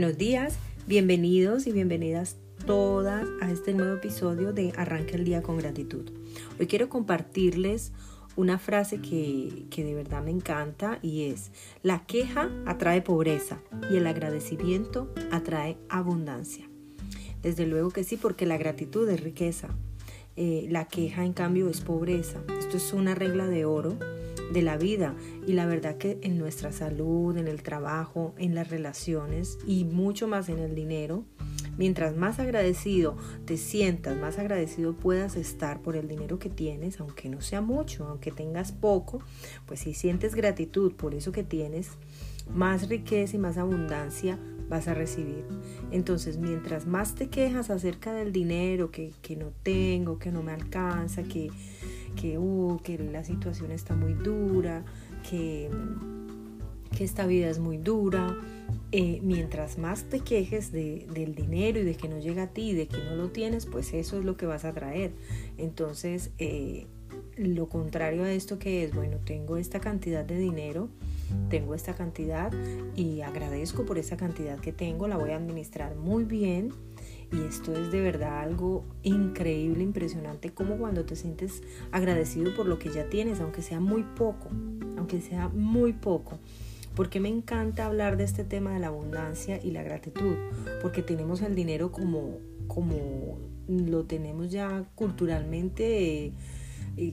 Buenos días, bienvenidos y bienvenidas todas a este nuevo episodio de Arranca el día con gratitud. Hoy quiero compartirles una frase que, que, de verdad me encanta y es, la queja atrae pobreza y el agradecimiento atrae abundancia. Desde luego que sí, porque la gratitud es riqueza. Eh, la queja, en cambio, es pobreza. Esto es una regla de oro de la vida y la verdad que en nuestra salud, en el trabajo, en las relaciones y mucho más en el dinero, mientras más agradecido te sientas, más agradecido puedas estar por el dinero que tienes, aunque no sea mucho, aunque tengas poco, pues si sientes gratitud por eso que tienes, más riqueza y más abundancia vas a recibir. Entonces, mientras más te quejas acerca del dinero que, no tengo, que no me alcanza, que, que, uh, que la situación está muy dura, que, que esta vida es muy dura, eh, mientras más te quejes de, del dinero y de que no llega a ti, de que no lo tienes, pues eso es lo que vas a traer. Entonces, eh, lo contrario a esto que es, bueno, tengo esta cantidad de dinero, tengo esta cantidad y agradezco por esa cantidad que tengo, la voy a administrar muy bien. Y esto es de verdad algo increíble, impresionante, como cuando te sientes agradecido por lo que ya tienes, aunque sea muy poco, aunque sea muy poco. Porque me encanta hablar de este tema de la abundancia y la gratitud, porque tenemos el dinero como, como lo tenemos ya culturalmente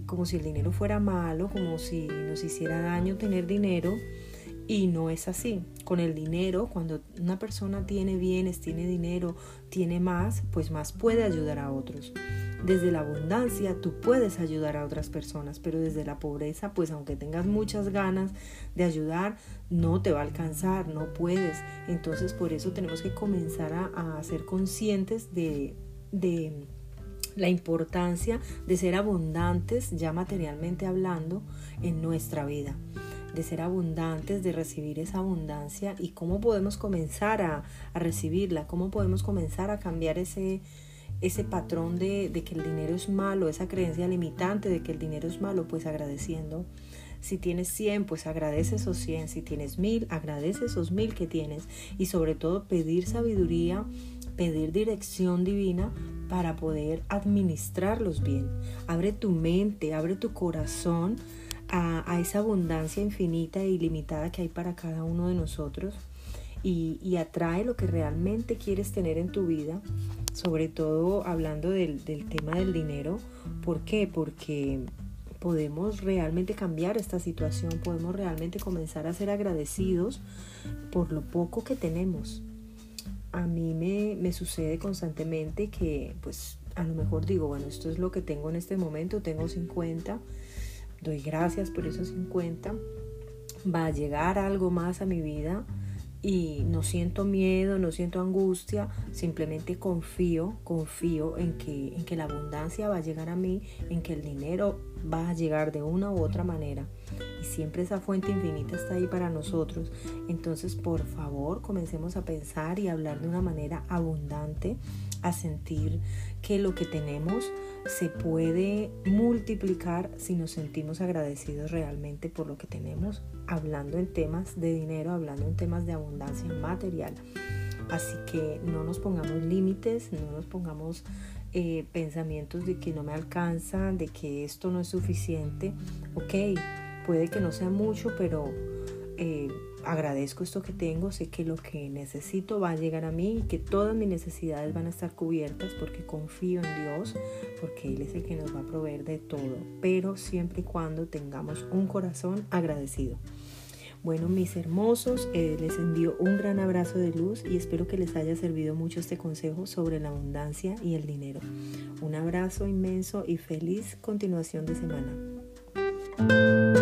como si el dinero fuera malo, como si nos hiciera daño tener dinero. Y no es así. Con el dinero, cuando una persona tiene bienes, tiene dinero, tiene más, pues más puede ayudar a otros. Desde la abundancia tú puedes ayudar a otras personas, pero desde la pobreza, pues aunque tengas muchas ganas de ayudar, no te va a alcanzar, no puedes. Entonces por eso tenemos que comenzar a, ser conscientes de la importancia de ser abundantes, ya materialmente hablando, en nuestra vida de ser abundantes, de recibir esa abundancia y cómo podemos comenzar a, recibirla, cómo podemos comenzar a cambiar ese, ese patrón de, de, que el dinero es malo, esa creencia limitante de que el dinero es malo, pues agradeciendo. Si tienes 100, pues agradece esos 100. Si tienes 1000, agradece esos 1000 que tienes. Y sobre todo pedir sabiduría, pedir dirección divina para poder administrarlos bien. Abre tu mente, abre tu corazón a, esa abundancia infinita e ilimitada que hay para cada uno de nosotros y, atrae lo que realmente quieres tener en tu vida, sobre todo hablando del, del tema del dinero. ¿Por qué? Porque podemos realmente cambiar esta situación, podemos realmente comenzar a ser agradecidos por lo poco que tenemos a mí me, sucede constantemente que pues a lo mejor digo, bueno, esto es lo que tengo en este momento, tengo 50, doy gracias por esos 50, va a llegar algo más a mi vida y no siento miedo, no siento angustia, simplemente confío, confío en que, en que la abundancia va a llegar a mí, en que el dinero va a llegar de una u otra manera. Y siempre esa fuente infinita está ahí para nosotros. Entonces, por favor, comencemos a pensar y hablar de una manera abundante, a sentir que lo que tenemos se puede multiplicar si nos sentimos agradecidos realmente por lo que tenemos, hablando en temas de dinero, hablando en temas de abundancia material. Así que no nos pongamos límites, no nos pongamos eh, pensamientos de que no me alcanza, de que esto no es suficiente. Ok, puede que no sea mucho, pero eh, agradezco esto que tengo, sé que lo que necesito va a llegar a mí y que todas mis necesidades van a estar cubiertas porque confío en Dios, porque Él es el que nos va a proveer de todo, pero siempre y cuando tengamos un corazón agradecido. Bueno, mis hermosos, eh, les envío un gran abrazo de luz y espero que les haya servido mucho este consejo sobre la abundancia y el dinero. Un abrazo inmenso y feliz continuación de semana.